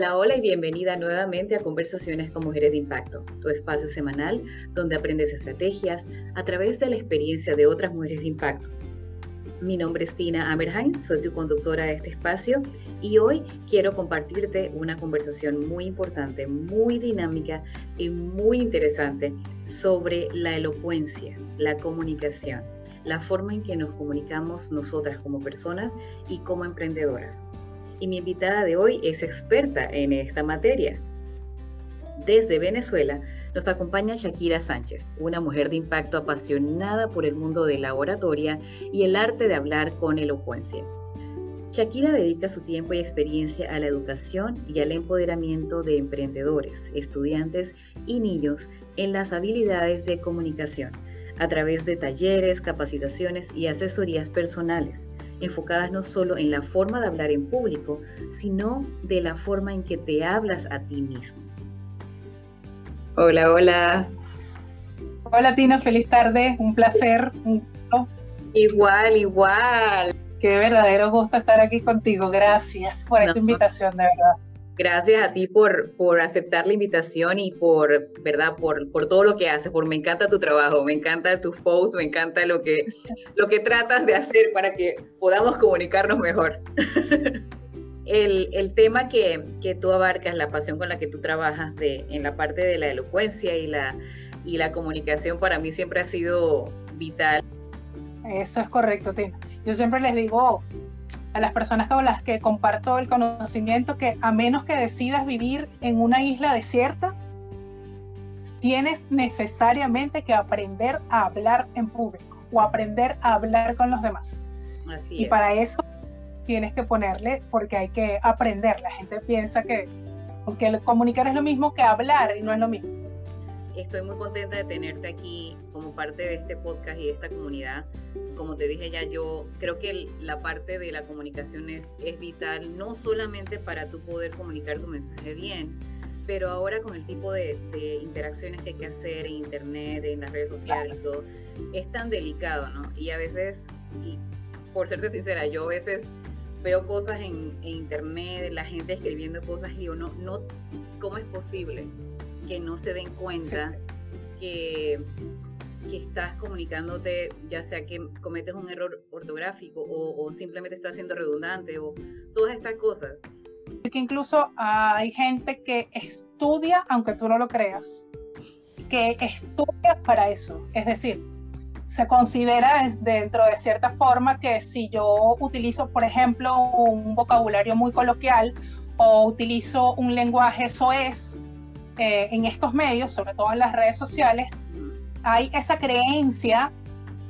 Hola, hola y bienvenida nuevamente a Conversaciones con Mujeres de Impacto, tu espacio semanal donde aprendes estrategias a través de la experiencia de otras mujeres de impacto. Mi nombre es Tina Amerheim, soy tu conductora de este espacio y hoy quiero compartirte una conversación muy importante, muy dinámica y muy interesante sobre la elocuencia, la comunicación, la forma en que nos comunicamos nosotras como personas y como emprendedoras y mi invitada de hoy es experta en esta materia. Desde Venezuela nos acompaña Shakira Sánchez, una mujer de impacto apasionada por el mundo de la oratoria y el arte de hablar con elocuencia. Shakira dedica su tiempo y experiencia a la educación y al empoderamiento de emprendedores, estudiantes y niños en las habilidades de comunicación, a través de talleres, capacitaciones y asesorías personales enfocadas no solo en la forma de hablar en público, sino de la forma en que te hablas a ti mismo. Hola, hola. Hola Tina, feliz tarde, un placer. Igual, igual. Qué verdadero gusto estar aquí contigo. Gracias por esta invitación, de verdad. Gracias a ti por, por aceptar la invitación y por, ¿verdad? Por, por todo lo que haces, por me encanta tu trabajo, me encanta tus posts, me encanta lo que, lo que tratas de hacer para que podamos comunicarnos mejor. el, el, tema que, que, tú abarcas, la pasión con la que tú trabajas de, en la parte de la elocuencia y la, y la comunicación, para mí siempre ha sido vital. Eso es correcto, Tina. Yo siempre les digo, a las personas con las que comparto el conocimiento que a menos que decidas vivir en una isla desierta, tienes necesariamente que aprender a hablar en público o aprender a hablar con los demás. y para eso tienes que ponerle, porque hay que aprender. La gente piensa que, que comunicar es lo mismo que hablar y no es lo mismo. Estoy muy contenta de tenerte aquí como parte de este podcast y de esta comunidad. Como te dije ya, yo creo que la parte de la comunicación es, es vital, no solamente para tú poder comunicar tu mensaje bien, pero ahora con el tipo de, interacciones que hay que hacer en internet, en las redes sociales y todo, es tan delicado, ¿no? Y a veces, y por serte sincera, yo a veces veo cosas en, en internet, la gente escribiendo cosas y digo, no, no, ¿cómo es posible? Que no se den cuenta que, que, estás comunicándote, ya sea que cometes un error ortográfico o, simplemente estás siendo redundante o todas estas cosas. Que incluso hay gente que estudia, aunque tú no lo creas, que estudia para eso. Es decir, se considera dentro de cierta forma que si yo utilizo, por ejemplo, un vocabulario muy coloquial o utilizo un lenguaje soez, eh, en estos medios, sobre todo en las redes sociales, hay esa creencia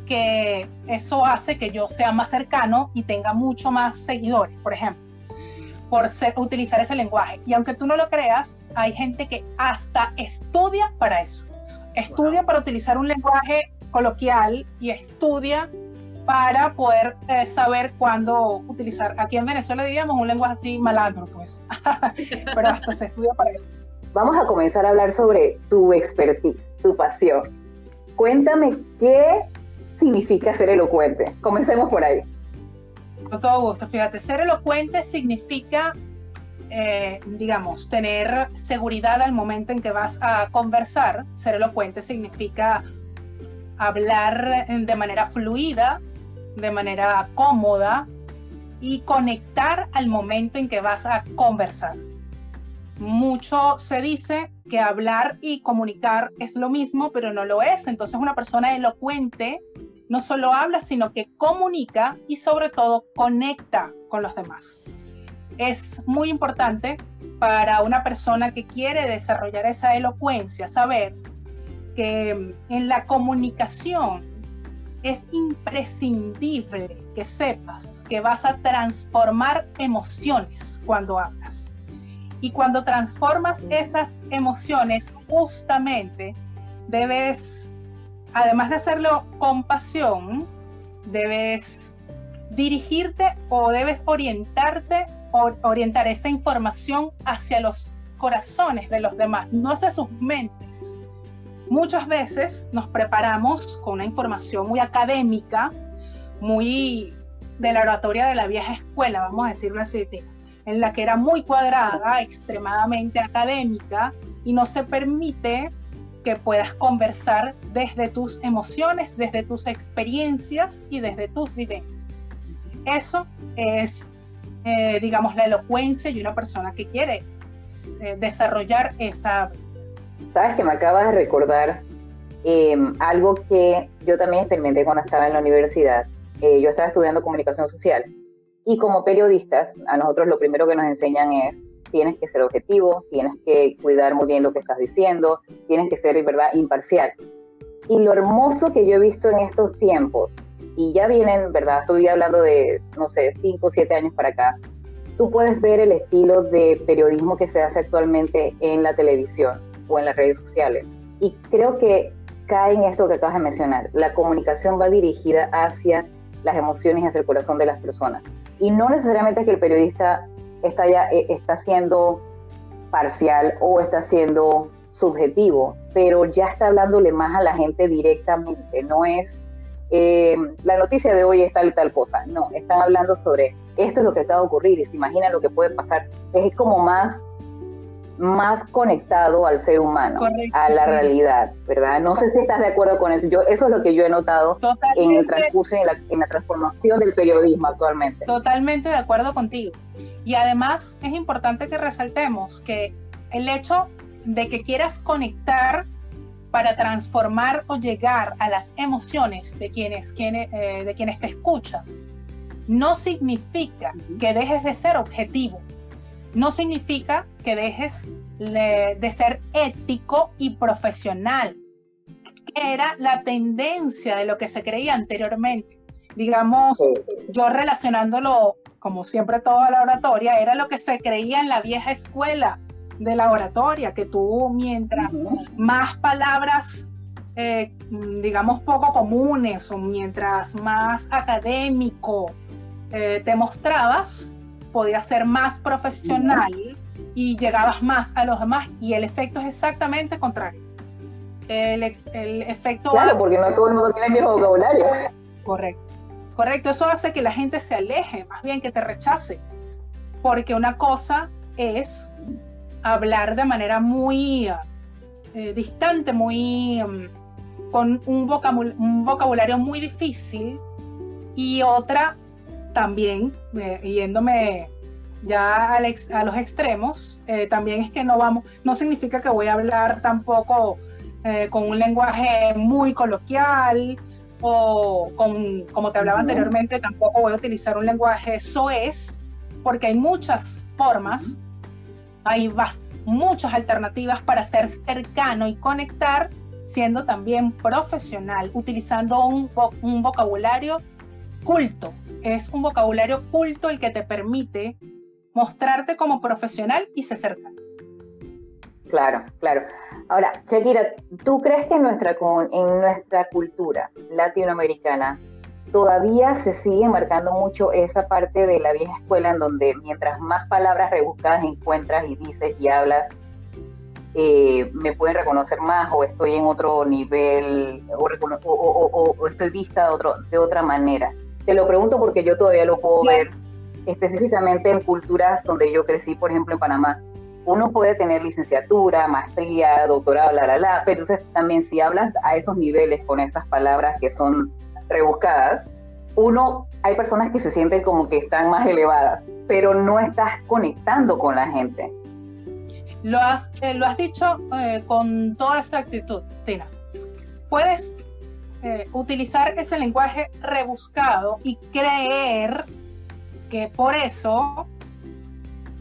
que eso hace que yo sea más cercano y tenga mucho más seguidores, por ejemplo, por utilizar ese lenguaje. Y aunque tú no lo creas, hay gente que hasta estudia para eso. Estudia para utilizar un lenguaje coloquial y estudia para poder eh, saber cuándo utilizar. Aquí en Venezuela diríamos un lenguaje así malandro, pues. Pero hasta se estudia para eso. Vamos a comenzar a hablar sobre tu expertise, tu pasión. Cuéntame qué significa ser elocuente. Comencemos por ahí. Con todo gusto, fíjate, ser elocuente significa, eh, digamos, tener seguridad al momento en que vas a conversar. Ser elocuente significa hablar de manera fluida, de manera cómoda y conectar al momento en que vas a conversar mucho se dice que hablar y comunicar es lo mismo, pero no lo es. Entonces una persona elocuente no solo habla, sino que comunica y sobre todo conecta con los demás. Es muy importante para una persona que quiere desarrollar esa elocuencia saber que en la comunicación es imprescindible que sepas que vas a transformar emociones cuando hablas y cuando transformas esas emociones, justamente debes, además de hacerlo con pasión, debes dirigirte o debes orientarte, o orientar esa información hacia los corazones de los demás, no hacia sus mentes. Muchas veces nos preparamos con una información muy académica, muy de la oratoria de la vieja escuela, vamos a decirlo así, en la que era muy cuadrada, extremadamente académica, y no se permite que puedas conversar desde tus emociones, desde tus experiencias y desde tus vivencias. Eso es, eh, digamos, la elocuencia y una persona que quiere eh, desarrollar esa... Sabes que me acabas de recordar em, algo que yo también experimenté cuando estaba en la universidad. Eh, yo estaba estudiando comunicación social y como periodistas, a nosotros lo primero que nos enseñan es tienes que ser objetivo, tienes que cuidar muy bien lo que estás diciendo, tienes que ser, ¿verdad?, imparcial. Y lo hermoso que yo he visto en estos tiempos, y ya vienen, ¿verdad?, estoy hablando de, no sé, 5 o 7 años para acá, tú puedes ver el estilo de periodismo que se hace actualmente en la televisión o en las redes sociales. Y creo que cae en esto que acabas de mencionar. La comunicación va dirigida hacia las emociones y hacia el corazón de las personas. Y no necesariamente que el periodista está, ya, eh, está siendo parcial o está siendo subjetivo, pero ya está hablándole más a la gente directamente, no es eh, la noticia de hoy es tal y tal cosa, no, están hablando sobre esto es lo que está a ocurrir y se imagina lo que puede pasar, es como más más conectado al ser humano, a la realidad, ¿verdad? No sé si estás de acuerdo con eso. Yo, eso es lo que yo he notado en el transcurso, en la, en la transformación del periodismo actualmente. Totalmente de acuerdo contigo. Y además es importante que resaltemos que el hecho de que quieras conectar para transformar o llegar a las emociones de quienes, quienes, eh, de quienes te escuchan, no significa que dejes de ser objetivo, no significa que dejes de ser ético y profesional, que era la tendencia de lo que se creía anteriormente. Digamos, yo relacionándolo como siempre toda la oratoria, era lo que se creía en la vieja escuela de la oratoria, que tú mientras más palabras, eh, digamos, poco comunes o mientras más académico eh, te mostrabas, podías ser más profesional y llegabas más a los demás y el efecto es exactamente contrario. El, el efecto... Claro, porque no todo el mundo tiene el mismo vocabulario. Correcto. Correcto, eso hace que la gente se aleje, más bien que te rechace, porque una cosa es hablar de manera muy eh, distante, muy mm, con un, vocabulario, muy difícil y otra también, eh, yéndome ya a los extremos, eh, también es que no vamos, no significa que voy a hablar tampoco con un lenguaje muy coloquial, o con, como te hablaba anteriormente, tampoco voy a utilizar un lenguaje soez, porque hay muchas formas, hay muchas alternativas para ser cercano y conectar, siendo también profesional, utilizando un, un vocabulario culto. Es un vocabulario culto el que te permite mostrarte como profesional y ser cercano. Claro, claro. Ahora, Shakira, ¿tú crees que en nuestra, en nuestra cultura latinoamericana todavía se sigue marcando mucho esa parte de la vieja escuela en donde mientras más palabras rebuscadas encuentras y dices y hablas, eh, me pueden reconocer más o estoy en otro nivel o, estoy vista de, otro, de otra manera? Te lo pregunto porque yo todavía lo puedo ver específicamente en culturas donde yo crecí, por ejemplo, en Panamá uno puede tener licenciatura, maestría, doctorado, la, la, la, pero entonces también si hablas a esos niveles con estas palabras que son rebuscadas, uno, hay personas que se sienten como que están más elevadas, pero no estás conectando con la gente. Lo has, eh, lo has dicho eh, con toda esa actitud, Tina. Puedes eh, utilizar ese lenguaje rebuscado y creer que por eso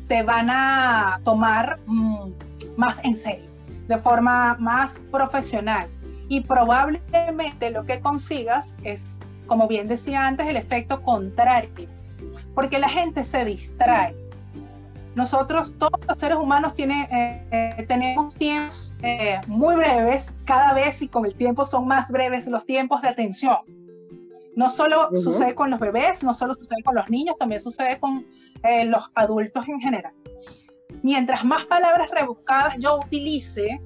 te van a tomar mm, más en serio, de forma más profesional. Y probablemente lo que consigas es, como bien decía antes, el efecto contrario, porque la gente se distrae. Nosotros, todos los seres humanos, tiene, eh, tenemos tiempos eh, muy breves, cada vez y con el tiempo son más breves los tiempos de atención. No solo sucede con los bebés, no solo sucede con los niños, también sucede con eh, los adultos en general. Mientras más palabras rebuscadas yo utilice,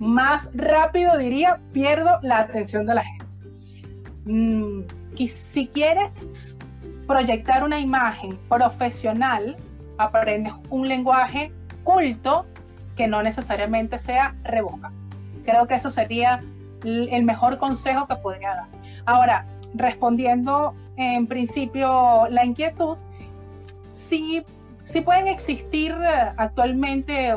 más rápido diría, pierdo la atención de la gente. Mm, si quieres proyectar una imagen profesional, aprendes un lenguaje culto que no necesariamente sea revoca. Creo que eso sería el mejor consejo que podría dar. Ahora, respondiendo en principio la inquietud, sí, sí pueden existir eh, actualmente,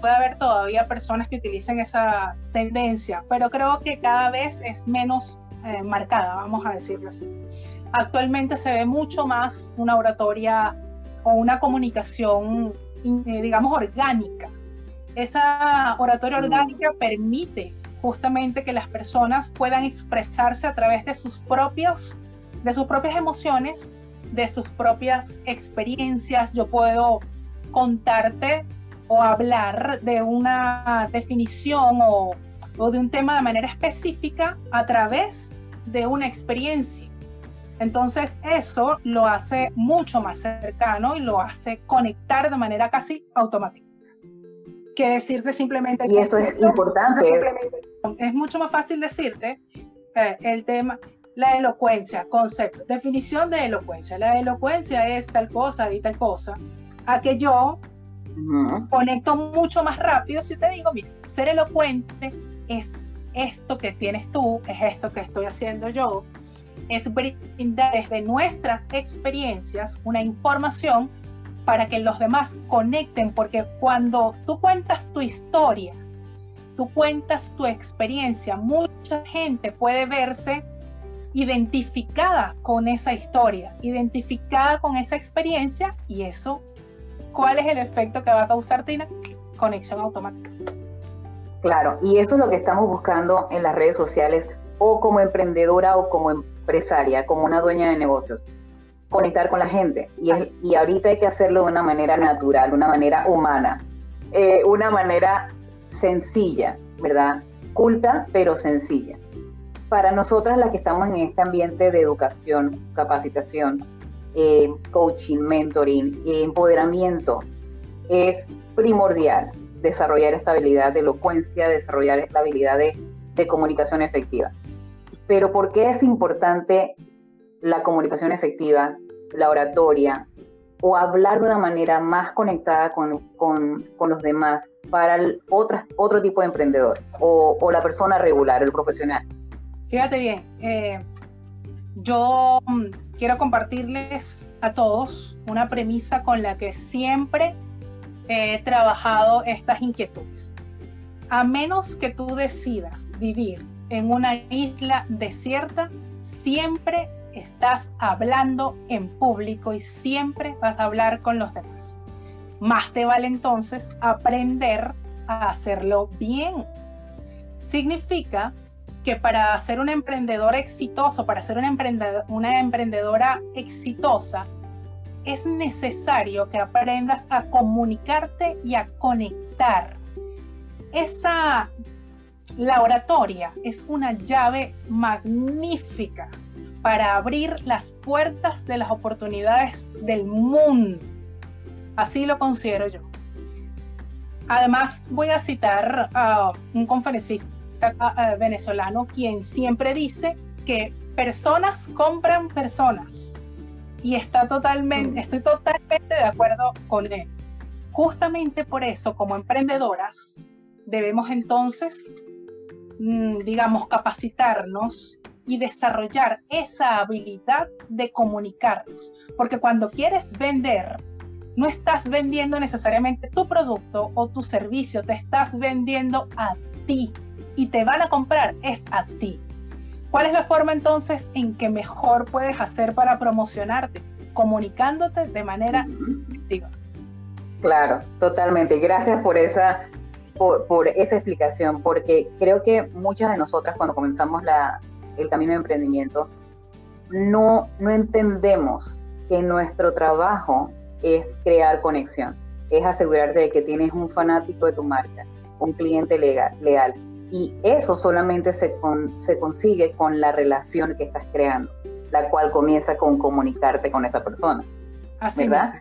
puede haber todavía personas que utilicen esa tendencia, pero creo que cada vez es menos eh, marcada, vamos a decirlo así. Actualmente se ve mucho más una oratoria o una comunicación, eh, digamos, orgánica. Esa oratoria orgánica permite justamente que las personas puedan expresarse a través de sus propios, de sus propias emociones, de sus propias experiencias. Yo puedo contarte o hablar de una definición o, o de un tema de manera específica a través de una experiencia. Entonces eso lo hace mucho más cercano y lo hace conectar de manera casi automática. Que decirte simplemente... Y eso es importante. Es mucho más fácil decirte eh, el tema, la elocuencia, concepto, definición de elocuencia. La elocuencia es tal cosa y tal cosa. A que yo conecto mucho más rápido si te digo, mira, ser elocuente es esto que tienes tú, es esto que estoy haciendo yo, es brindar desde nuestras experiencias una información para que los demás conecten, porque cuando tú cuentas tu historia, tú cuentas tu experiencia, mucha gente puede verse identificada con esa historia, identificada con esa experiencia y eso, ¿cuál es el efecto que va a causar Tina? Conexión automática. Claro, y eso es lo que estamos buscando en las redes sociales o como emprendedora o como empresaria, como una dueña de negocios. Conectar con la gente. Y, y ahorita hay que hacerlo de una manera natural, una manera humana, eh, una manera sencilla, ¿verdad? Culta, pero sencilla. Para nosotras las que estamos en este ambiente de educación, capacitación, eh, coaching, mentoring, empoderamiento, es primordial desarrollar esta habilidad de elocuencia, desarrollar esta habilidad de, comunicación efectiva. Pero ¿por qué es importante la comunicación efectiva, la oratoria, o hablar de una manera más conectada con, los demás para el otro tipo de emprendedor o, la persona regular, el profesional? Fíjate bien, eh, yo mm, quiero compartirles a todos una premisa con la que siempre he trabajado estas inquietudes. A menos que tú decidas vivir en una isla desierta, siempre estás hablando en público y siempre vas a hablar con los demás. Más te vale entonces aprender a hacerlo bien. Significa que para ser un emprendedor exitoso, para ser una, emprendedora exitosa, es necesario que aprendas a comunicarte y a conectar. Esa, la oratoria es una llave magnífica para abrir las puertas de las oportunidades del mundo. Así lo considero yo. Además, voy a citar a un conferencista venezolano quien siempre dice que personas compran personas y está totalmente, mm. estoy totalmente de acuerdo con él. Justamente por eso, como emprendedoras, debemos entonces, digamos, capacitarnos y desarrollar esa habilidad de comunicarnos. Porque cuando quieres vender, no estás vendiendo necesariamente tu producto o tu servicio, te estás vendiendo a ti y te van a comprar, es a ti. ¿Cuál es la forma entonces en que mejor puedes hacer para promocionarte? Comunicándote de manera activa. Claro, totalmente. Gracias por esa, por, esa explicación, porque creo que muchas de nosotras cuando comenzamos la, el camino de emprendimiento, no, no entendemos que nuestro trabajo es crear conexión, es asegurarte de que tienes un fanático de tu marca, un cliente legal, leal, y eso solamente se, se consigue con la relación que estás creando, la cual comienza con comunicarte con esa persona. Así ¿Verdad?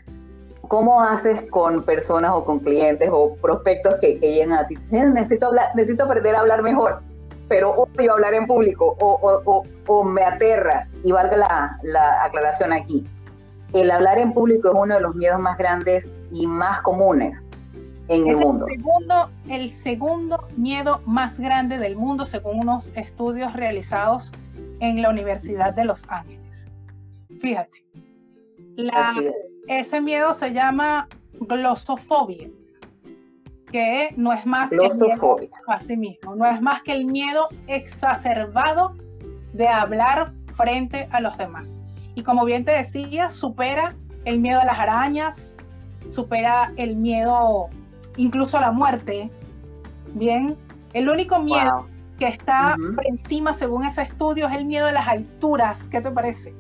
¿Cómo haces con personas o con clientes o prospectos que, que llegan a ti? Necesito, hablar, necesito aprender a hablar mejor, pero odio hablar en público o, o, o, me aterra. Y valga la, la aclaración aquí. el hablar en público es uno de los miedos más grandes y más comunes en el mundo. El segundo, el segundo miedo más grande del mundo, según unos estudios realizados en la Universidad de Los Ángeles. Fíjate, ese miedo se llama glosofobia, que no es más que el miedo a sí mismo, no es más que el miedo exacerbado de hablar frente a los demás. Y como bien te decía, supera el miedo a las arañas, supera el miedo incluso a la muerte. Bien, el único miedo que está por encima, según ese estudio, es el miedo a las alturas. ¿Qué te parece?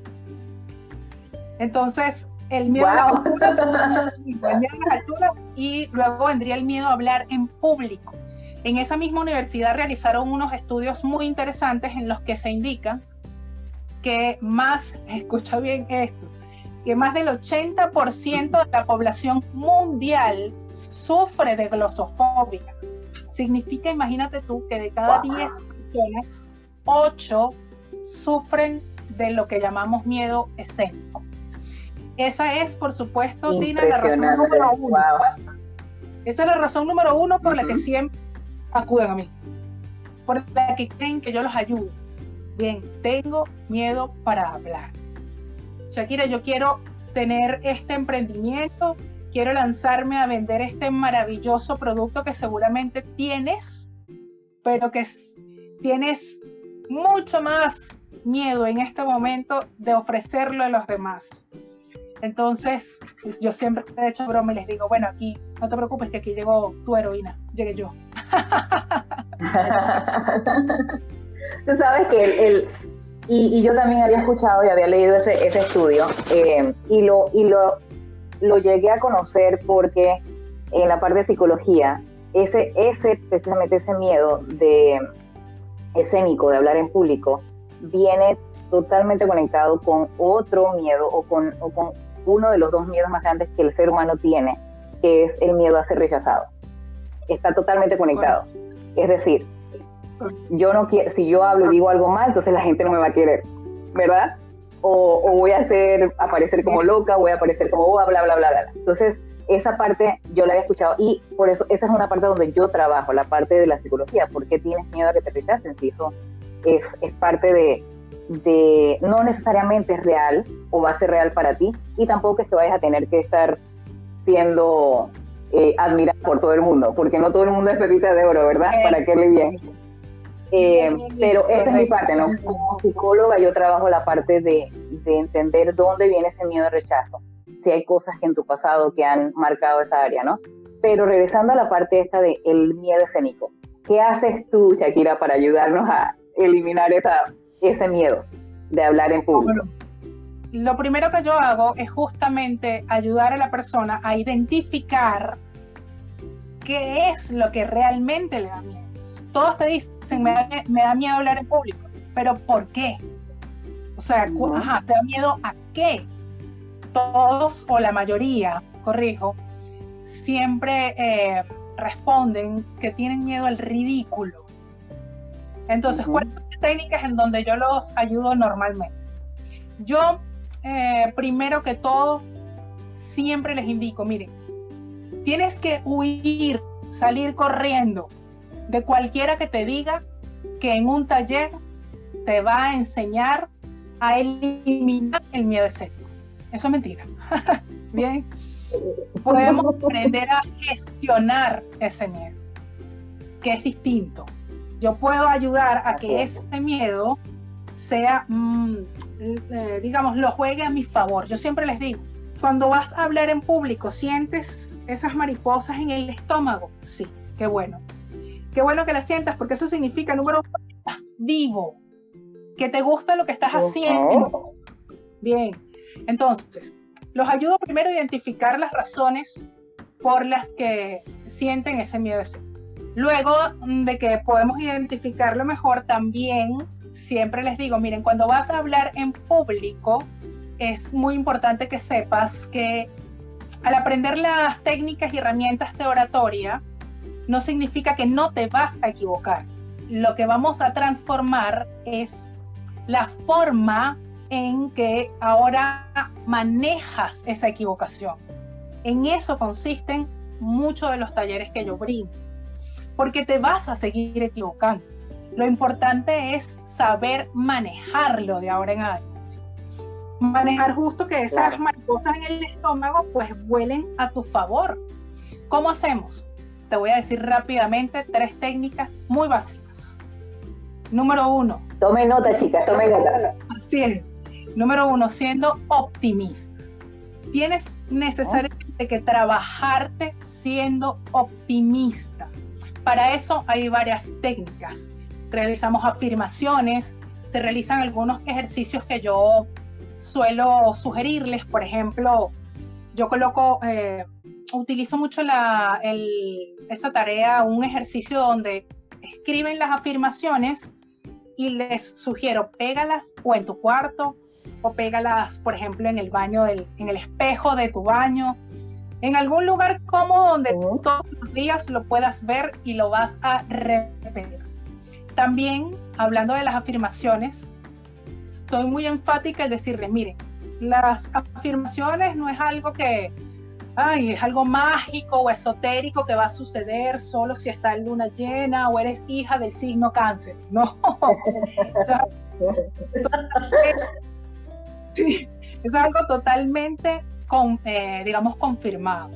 Entonces, el miedo, a las alturas, el miedo a las alturas y luego vendría el miedo a hablar en público. En esa misma universidad realizaron unos estudios muy interesantes en los que se indica que más, escucha bien esto, que más del 80% de la población mundial sufre de glosofobia. Significa, imagínate tú, que de cada 10 personas, 8 sufren de lo que llamamos miedo escénico. Esa es, por supuesto, Tina, la razón número uno. Esa es la razón número uno por la que siempre acuden a mí. Por la que creen que yo los ayudo. Bien, tengo miedo para hablar. Shakira, yo quiero tener este emprendimiento, quiero lanzarme a vender este maravilloso producto que seguramente tienes, pero que tienes mucho más miedo en este momento de ofrecerlo a los demás. Entonces, yo siempre he hecho broma y les digo, bueno, aquí, no te preocupes que aquí llegó tu heroína, llegué yo. Tú sabes que el, y, yo también había escuchado y había leído ese, ese estudio eh, y, lo, y lo, lo llegué a conocer porque en la parte de psicología, ese, ese, precisamente ese miedo de escénico, de hablar en público, viene totalmente conectado con otro miedo o con, o con uno de los dos miedos más grandes que el ser humano tiene, que es el miedo a ser rechazado. Está totalmente conectado. Es decir, yo no quiero, si yo hablo y digo algo mal, entonces la gente no me va a querer, ¿verdad? O, voy a hacer, aparecer como loca, voy a aparecer como bla, bla, bla, bla, bla. Entonces, esa parte yo la había escuchado y por eso esa es una parte donde yo trabajo, la parte de la psicología. ¿Por qué tienes miedo a que te rechacen? Si eso es, es parte de, de, no necesariamente es real o va a ser real para ti y tampoco es que vayas a tener que estar siendo eh, admirado por todo el mundo, porque no todo el mundo es pepita de oro, ¿verdad? Para que le bien. Eh, pero esa es mi parte, ¿no? Como psicóloga yo trabajo la parte de, de, entender dónde viene ese miedo de rechazo, si hay cosas en tu pasado que han marcado esa área, ¿no? Pero regresando a la parte esta de el miedo escénico, ¿qué haces tú, Shakira, para ayudarnos a eliminar esa, ese miedo de hablar en público? lo primero que yo hago es justamente ayudar a la persona a identificar qué es lo que realmente le da miedo todos te dicen, me da, miedo hablar en público, pero ¿por qué? O sea, ¿te da miedo a qué? Todos o la mayoría, corrijo, siempre eh, responden que tienen miedo al ridículo. Entonces, ¿cuáles son las técnicas en donde yo los ayudo normalmente? Yo, eh, primero que todo, siempre les indico, miren, tienes que huir, salir corriendo de cualquiera que te diga que en un taller te va a enseñar a eliminar el miedo escénico. Eso es mentira. Bien. Podemos aprender a gestionar ese miedo, que es distinto. Yo puedo ayudar a que ese miedo sea, mm, eh, digamos, lo juegue a mi favor. Yo siempre les digo, cuando vas a hablar en público, ¿sientes esas mariposas en el estómago? Sí, qué bueno. Qué bueno que la sientas porque eso significa, número uno, estás vivo, que te gusta lo que estás haciendo. Bien, entonces, los ayudo primero a identificar las razones por las que sienten ese miedo. Luego de que podemos identificarlo mejor, también siempre les digo, miren, cuando vas a hablar en público, es muy importante que sepas que al aprender las técnicas y herramientas de oratoria, no significa que no te vas a equivocar. Lo que vamos a transformar es la forma en que ahora manejas esa equivocación. En eso consisten muchos de los talleres que yo brindo, porque te vas a seguir equivocando. Lo importante es saber manejarlo de ahora en adelante. Manejar justo que esas mariposas en el estómago pues vuelen a tu favor. ¿Cómo hacemos? Te voy a decir rápidamente tres técnicas muy básicas. Número uno. Tome nota, chicas, tome nota. Así es. Número uno, siendo optimista. Tienes necesariamente que trabajarte siendo optimista. Para eso hay varias técnicas. Realizamos afirmaciones, se realizan algunos ejercicios que yo suelo sugerirles. Por ejemplo, yo coloco, eh, utilizo mucho la, esa tarea, un ejercicio donde escriben las afirmaciones y les sugiero, pégalas o en tu cuarto o pégalas, por ejemplo, en el baño, en el espejo de tu baño, en algún lugar cómodo donde todos los días lo puedas ver y lo vas a repetir. También, hablando de las afirmaciones, soy muy enfática en decirles, miren, las afirmaciones no es algo que, ay, es algo mágico o esotérico que va a suceder solo si está en luna llena o eres hija del signo cáncer. No. Sí, es algo totalmente, con, eh, digamos, confirmado.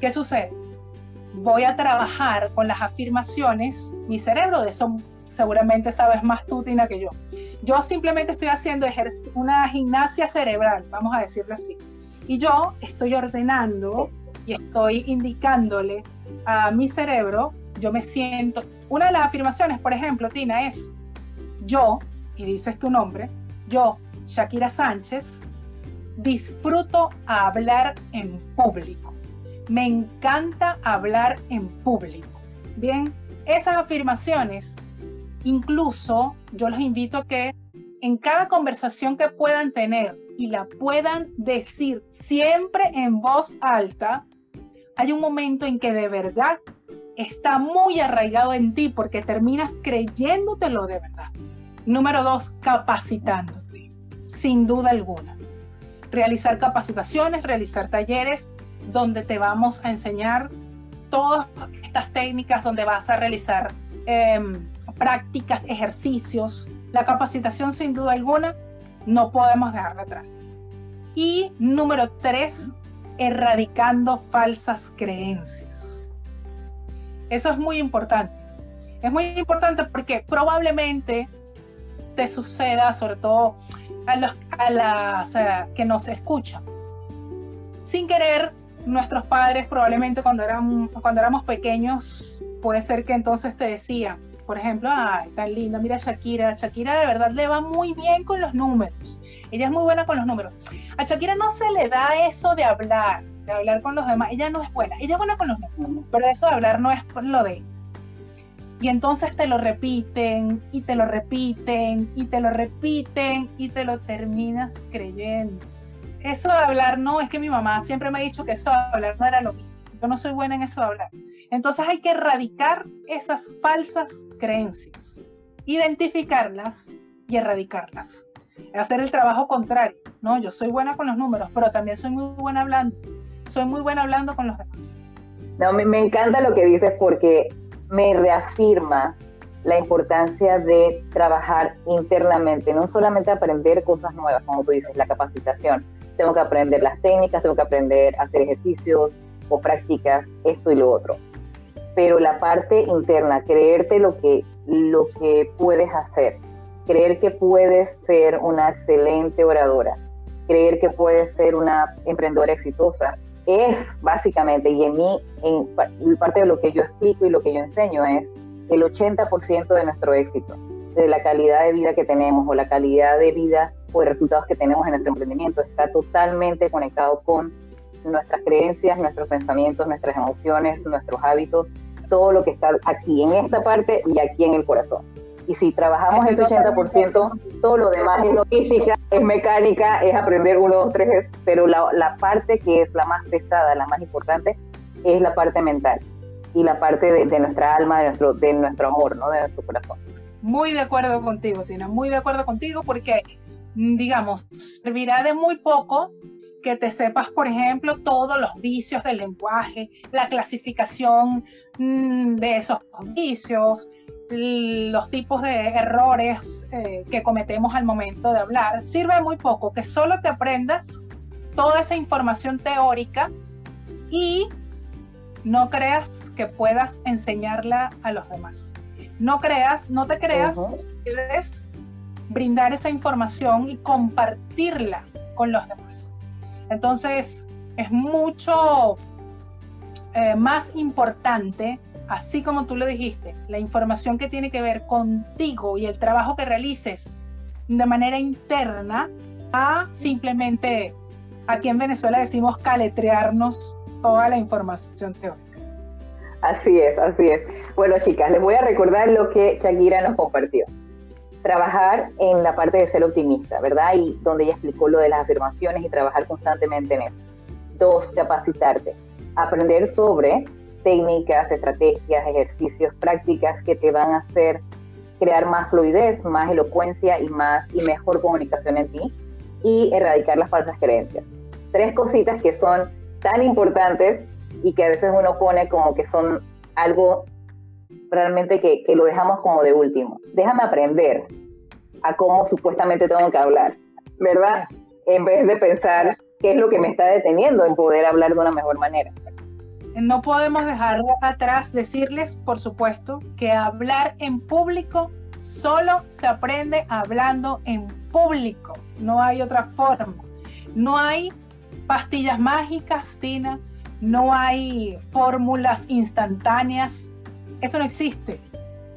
¿Qué sucede? Voy a trabajar con las afirmaciones, mi cerebro de eso seguramente sabes más tú, Tina, que yo. Yo simplemente estoy haciendo una gimnasia cerebral, vamos a decirlo así. Y yo estoy ordenando y estoy indicándole a mi cerebro, yo me siento, una de las afirmaciones, por ejemplo, Tina, es yo, y dices tu nombre, yo Shakira Sánchez, disfruto hablar en público. Me encanta hablar en público. Bien, esas afirmaciones, incluso yo los invito a que en cada conversación que puedan tener y la puedan decir siempre en voz alta, hay un momento en que de verdad está muy arraigado en ti porque terminas creyéndotelo de verdad. Número dos, capacitando sin duda alguna. Realizar capacitaciones, realizar talleres donde te vamos a enseñar todas estas técnicas, donde vas a realizar em, prácticas, ejercicios. La capacitación sin duda alguna no podemos dejarla atrás. Y número tres, erradicando falsas creencias. Eso es muy importante. Es muy importante porque probablemente te suceda, sobre todo a, los, a las que nos escuchan. Sin querer, nuestros padres probablemente cuando, eran, cuando éramos pequeños, puede ser que entonces te decían, por ejemplo, ay, tan linda, mira Shakira, Shakira de verdad le va muy bien con los números, ella es muy buena con los números. A Shakira no se le da eso de hablar, de hablar con los demás, ella no es buena, ella es buena con los números, pero eso de hablar no es lo de y entonces te lo repiten y te lo repiten y te lo repiten y te lo terminas creyendo. Eso de hablar no, es que mi mamá siempre me ha dicho que eso de hablar no era lo mismo. Yo no soy buena en eso de hablar. Entonces hay que erradicar esas falsas creencias, identificarlas y erradicarlas. Hacer el trabajo contrario. No, yo soy buena con los números, pero también soy muy buena hablando. Soy muy buena hablando con los demás. No, me, me encanta lo que dices porque me reafirma la importancia de trabajar internamente, no solamente aprender cosas nuevas, como tú dices, la capacitación. Tengo que aprender las técnicas, tengo que aprender a hacer ejercicios o prácticas, esto y lo otro. Pero la parte interna, creerte lo que, lo que puedes hacer, creer que puedes ser una excelente oradora, creer que puedes ser una emprendedora exitosa, es básicamente, y en mí, en parte de lo que yo explico y lo que yo enseño es el 80% de nuestro éxito, de la calidad de vida que tenemos o la calidad de vida o de resultados que tenemos en nuestro emprendimiento, está totalmente conectado con nuestras creencias, nuestros pensamientos, nuestras emociones, nuestros hábitos, todo lo que está aquí en esta parte y aquí en el corazón. Y si trabajamos ese 80%, todo lo demás es logística, es mecánica, es aprender uno, dos, tres, pero la, la parte que es la más pesada, la más importante, es la parte mental y la parte de, nuestra alma, de nuestro, de nuestro amor, ¿no? de nuestro corazón. Muy de acuerdo contigo, Tina, muy de acuerdo contigo porque mm, digamos, servirá de muy poco que te sepas, por ejemplo, todos los vicios del lenguaje, la clasificación mm, de esos vicios, los tipos de errores eh, que cometemos al momento de hablar. Sirve muy poco que solo te aprendas toda esa información teórica y no creas que puedas enseñarla a los demás. No creas, no te creas que debes brindar esa información y compartirla con los demás. Entonces, es mucho eh, más importante, así como tú lo dijiste, la información que tiene que ver contigo y el trabajo que realices de manera interna, a simplemente, aquí en Venezuela decimos caletrearnos toda la información teórica. Así es, así es. Bueno, chicas, les voy a recordar lo que Shakira nos compartió. Trabajar en la parte de ser optimista, ¿verdad? Y donde ella explicó lo de las afirmaciones y trabajar constantemente en eso. Dos, capacitarte. Aprender sobre técnicas, estrategias, ejercicios, prácticas que te van a hacer crear más fluidez, más elocuencia y más y mejor comunicación en ti y erradicar las falsas creencias. Tres cositas que son tan importantes y que a veces uno pone como que son algo realmente que, lo dejamos como de último. Déjame aprender a cómo supuestamente tengo que hablar, ¿verdad? En vez de pensar qué es lo que me está deteniendo en poder hablar de una mejor manera. No podemos dejar atrás decirles, por supuesto, que hablar en público solo se aprende hablando en público. No hay otra forma. No hay pastillas mágicas, Tina no hay fórmulas instantáneas, eso no existe.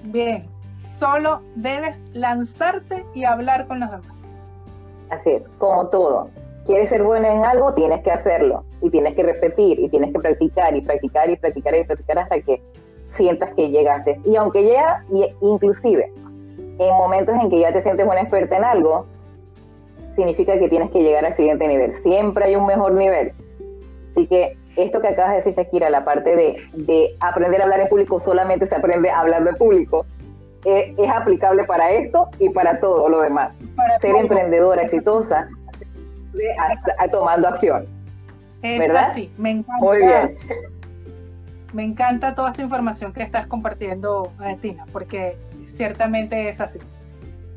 Bien, solo debes lanzarte y hablar con los demás. Así es, como todo. Quieres ser bueno en algo, tienes que hacerlo y tienes que repetir y tienes que practicar y practicar y practicar y practicar hasta que sientas que llegaste. Y aunque llega, inclusive en momentos en que ya te sientes una experta en algo, significa que tienes que llegar al siguiente nivel. Siempre hay un mejor nivel. Así que esto que acabas de decir, Shakira, la parte de, aprender a hablar en público, solamente se aprende a hablar de público, eh, es aplicable para esto y para todo lo demás. Ser emprendedora exitosa, tomando acción. Es ¿verdad? así, me encanta. Muy bien. Me encanta toda esta información que estás compartiendo, Tina, porque ciertamente es así.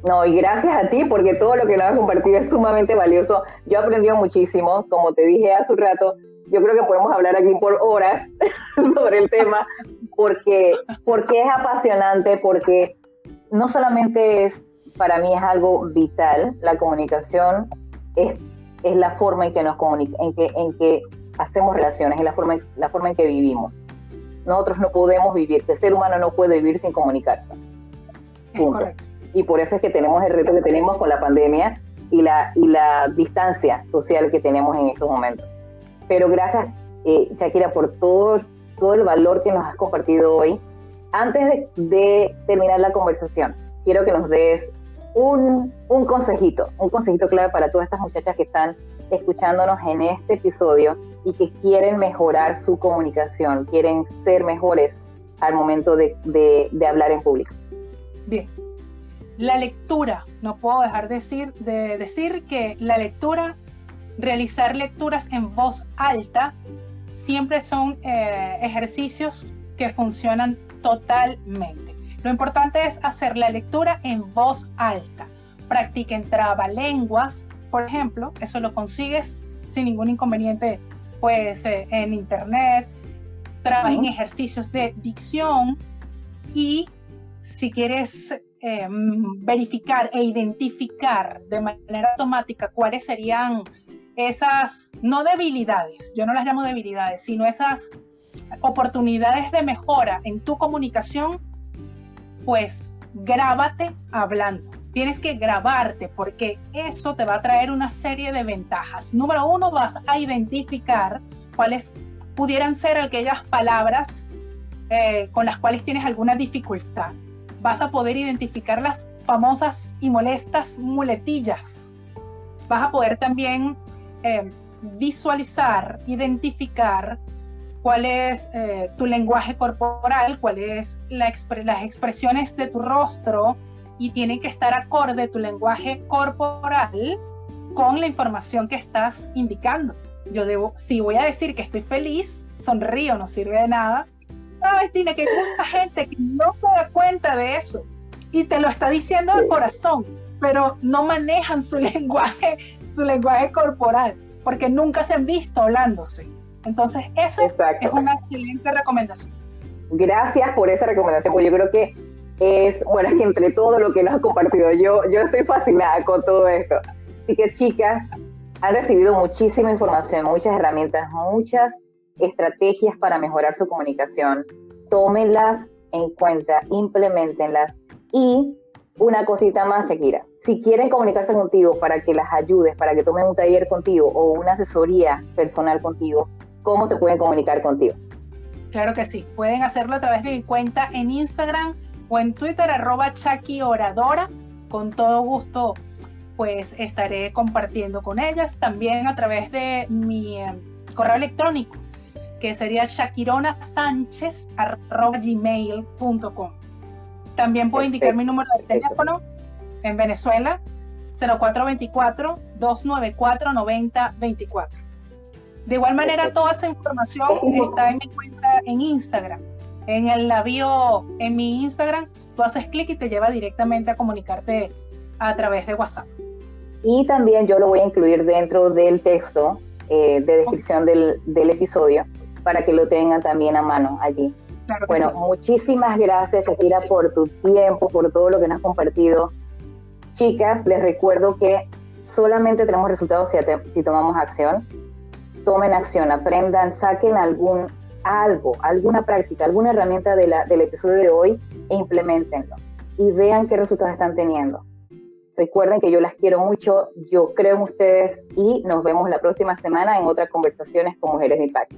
No, y gracias a ti, porque todo lo que nos has compartido es sumamente valioso. Yo he aprendido muchísimo, como te dije hace un rato, yo creo que podemos hablar aquí por horas sobre el tema, porque, porque es apasionante, porque no solamente es, para mí es algo vital, la comunicación es, es la forma en que nos comunica, en que, en que hacemos relaciones, es la forma, la forma en que vivimos. Nosotros no podemos vivir, el ser humano no puede vivir sin comunicarse. Punto. Y por eso es que tenemos el reto que tenemos con la pandemia y la, y la distancia social que tenemos en estos momentos. Pero gracias, eh, Shakira, por todo, todo el valor que nos has compartido hoy. Antes de, terminar la conversación, quiero que nos des un, un consejito, un consejito clave para todas estas muchachas que están escuchándonos en este episodio y que quieren mejorar su comunicación, quieren ser mejores al momento de, de, hablar en público. Bien, la lectura, no puedo dejar de decir, de decir que la lectura realizar lecturas en voz alta siempre son eh, ejercicios que funcionan totalmente. Lo importante es hacer la lectura en voz alta. Practiquen trabalenguas, por ejemplo, eso lo consigues sin ningún inconveniente pues eh, en internet. Trabajen ejercicios de dicción y si quieres eh, verificar e identificar de manera automática cuáles serían esas, no debilidades, yo no las llamo debilidades, sino esas oportunidades de mejora en tu comunicación, pues grábate hablando. Tienes que grabarte porque eso te va a traer una serie de ventajas. Número uno, vas a identificar cuáles pudieran ser aquellas palabras eh, con las cuales tienes alguna dificultad. Vas a poder identificar las famosas y molestas muletillas. Vas a poder también eh, visualizar, identificar cuál es eh, tu lenguaje corporal, cuáles la las expresiones de tu rostro y tiene que estar acorde tu lenguaje corporal con la información que estás indicando. Yo debo, si voy a decir que estoy feliz, sonrío, no sirve de nada. Sabes, tiene que mucha gente que no se da cuenta de eso y te lo está diciendo de corazón, pero no manejan su lenguaje, su lenguaje corporal, porque nunca se han visto hablándose. Entonces, esa es una excelente recomendación. Gracias por esa recomendación, porque yo creo que es, bueno, es que entre todo lo que nos ha compartido, yo, yo estoy fascinada con todo esto. Así que chicas, han recibido muchísima información, muchas herramientas, muchas estrategias para mejorar su comunicación. Tómenlas en cuenta, implementenlas y una cosita más, Shakira. Si quieren comunicarse contigo para que las ayudes, para que tomen un taller contigo o una asesoría personal contigo, ¿cómo se pueden comunicar contigo? Claro que sí. Pueden hacerlo a través de mi cuenta en Instagram o en Twitter, arroba Chaki Oradora. Con todo gusto, pues estaré compartiendo con ellas. También a través de mi eh, correo electrónico, que sería shakironasánchez.gmail.com. También puedo indicar mi número de teléfono en Venezuela, 0424-294-9024. De igual manera, toda esa información está en mi cuenta en Instagram en el navío, en mi Instagram, tú haces clic y te lleva directamente a comunicarte a través de WhatsApp. Y también yo lo voy a incluir dentro del texto eh, de descripción del, del, episodio para que lo tengan también a mano allí. bueno, muchísimas gracias, Shakira, por tu tiempo, por todo lo que nos has compartido. Chicas, les recuerdo que solamente tenemos resultados si, si tomamos acción. Tomen acción, aprendan, saquen algún algo, alguna práctica, alguna herramienta del episodio de hoy e implementenlo y vean qué resultados están teniendo. Recuerden que yo las quiero mucho, yo creo en ustedes y nos vemos la próxima semana en otras conversaciones con Mujeres de Impacto.